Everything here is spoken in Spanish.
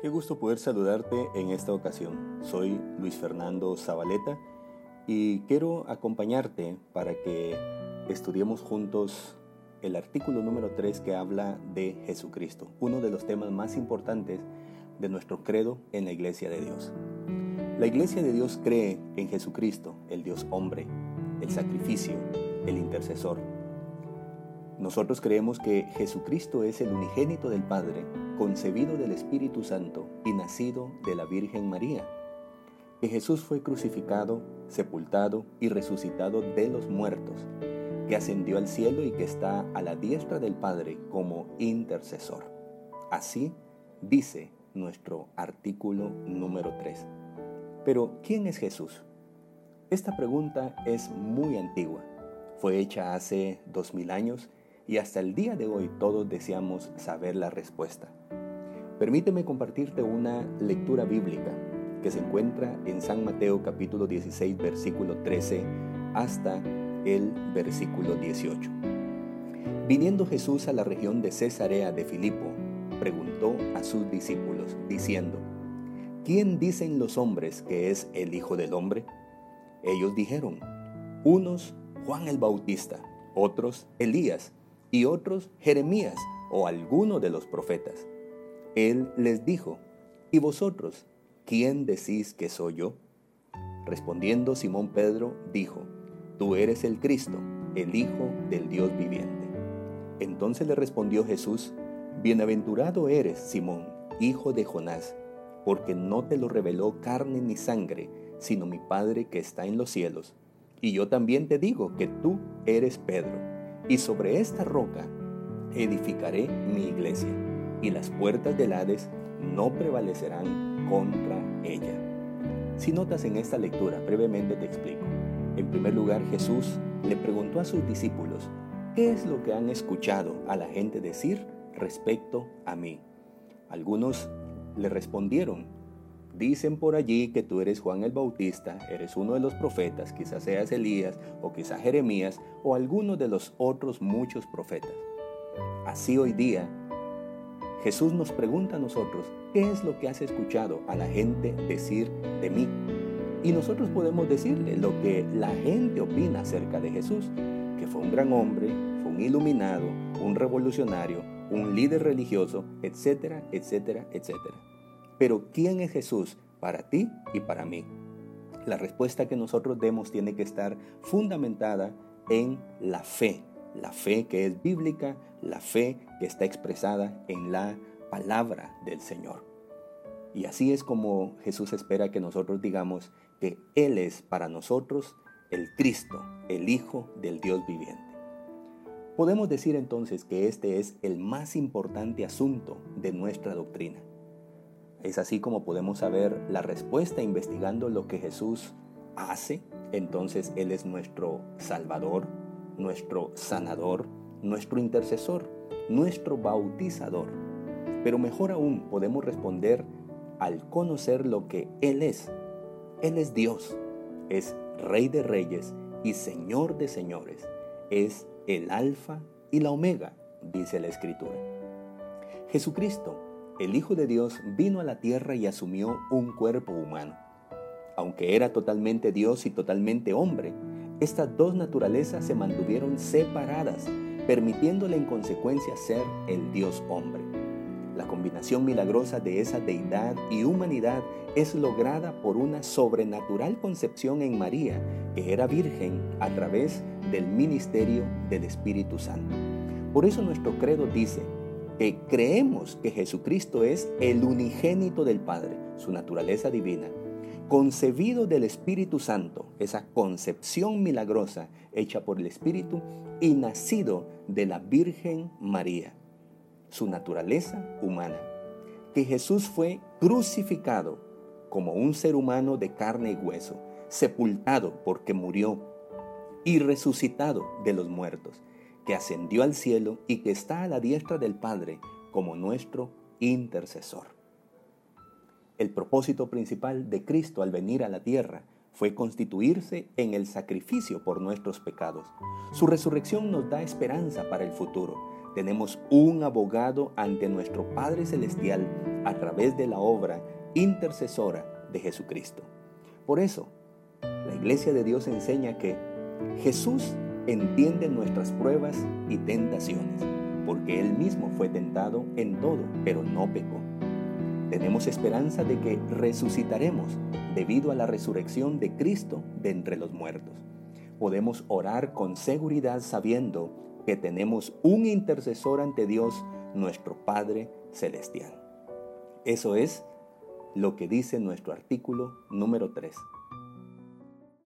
Qué gusto poder saludarte en esta ocasión. Soy Luis Fernando Zabaleta y quiero acompañarte para que estudiemos juntos el artículo número 3 que habla de Jesucristo, uno de los temas más importantes de nuestro credo en la Iglesia de Dios. La Iglesia de Dios cree en Jesucristo, el Dios hombre, el sacrificio, el intercesor. Nosotros creemos que Jesucristo es el unigénito del Padre concebido del Espíritu Santo y nacido de la Virgen María, que Jesús fue crucificado, sepultado y resucitado de los muertos, que ascendió al cielo y que está a la diestra del Padre como intercesor. Así dice nuestro artículo número 3. Pero, ¿quién es Jesús? Esta pregunta es muy antigua. Fue hecha hace dos mil años y hasta el día de hoy todos deseamos saber la respuesta. Permíteme compartirte una lectura bíblica que se encuentra en San Mateo capítulo 16 versículo 13 hasta el versículo 18. Viniendo Jesús a la región de Cesarea de Filipo, preguntó a sus discípulos, diciendo, ¿quién dicen los hombres que es el Hijo del Hombre? Ellos dijeron, unos Juan el Bautista, otros Elías, y otros Jeremías o alguno de los profetas. Él les dijo, ¿y vosotros, quién decís que soy yo? Respondiendo Simón Pedro, dijo, Tú eres el Cristo, el Hijo del Dios viviente. Entonces le respondió Jesús, Bienaventurado eres, Simón, hijo de Jonás, porque no te lo reveló carne ni sangre, sino mi Padre que está en los cielos. Y yo también te digo que tú eres Pedro y sobre esta roca edificaré mi iglesia, y las puertas del Hades no prevalecerán contra ella. Si notas en esta lectura, brevemente te explico. En primer lugar, Jesús le preguntó a sus discípulos, ¿qué es lo que han escuchado a la gente decir respecto a mí? Algunos le respondieron, Dicen por allí que tú eres Juan el Bautista, eres uno de los profetas, quizás seas Elías o quizás Jeremías o alguno de los otros muchos profetas. Así hoy día, Jesús nos pregunta a nosotros, ¿qué es lo que has escuchado a la gente decir de mí? Y nosotros podemos decirle lo que la gente opina acerca de Jesús, que fue un gran hombre, fue un iluminado, un revolucionario, un líder religioso, etcétera, etcétera, etcétera. Pero ¿quién es Jesús para ti y para mí? La respuesta que nosotros demos tiene que estar fundamentada en la fe, la fe que es bíblica, la fe que está expresada en la palabra del Señor. Y así es como Jesús espera que nosotros digamos que Él es para nosotros el Cristo, el Hijo del Dios viviente. Podemos decir entonces que este es el más importante asunto de nuestra doctrina. Es así como podemos saber la respuesta investigando lo que Jesús hace. Entonces Él es nuestro Salvador, nuestro sanador, nuestro intercesor, nuestro bautizador. Pero mejor aún podemos responder al conocer lo que Él es. Él es Dios, es Rey de Reyes y Señor de Señores. Es el Alfa y la Omega, dice la Escritura. Jesucristo el Hijo de Dios vino a la tierra y asumió un cuerpo humano. Aunque era totalmente Dios y totalmente hombre, estas dos naturalezas se mantuvieron separadas, permitiéndole en consecuencia ser el Dios hombre. La combinación milagrosa de esa deidad y humanidad es lograda por una sobrenatural concepción en María, que era virgen a través del ministerio del Espíritu Santo. Por eso nuestro credo dice, que creemos que Jesucristo es el unigénito del Padre, su naturaleza divina, concebido del Espíritu Santo, esa concepción milagrosa hecha por el Espíritu, y nacido de la Virgen María, su naturaleza humana, que Jesús fue crucificado como un ser humano de carne y hueso, sepultado porque murió y resucitado de los muertos que ascendió al cielo y que está a la diestra del Padre como nuestro intercesor. El propósito principal de Cristo al venir a la tierra fue constituirse en el sacrificio por nuestros pecados. Su resurrección nos da esperanza para el futuro. Tenemos un abogado ante nuestro Padre Celestial a través de la obra intercesora de Jesucristo. Por eso, la Iglesia de Dios enseña que Jesús entiende nuestras pruebas y tentaciones, porque Él mismo fue tentado en todo, pero no pecó. Tenemos esperanza de que resucitaremos debido a la resurrección de Cristo de entre los muertos. Podemos orar con seguridad sabiendo que tenemos un intercesor ante Dios, nuestro Padre Celestial. Eso es lo que dice nuestro artículo número 3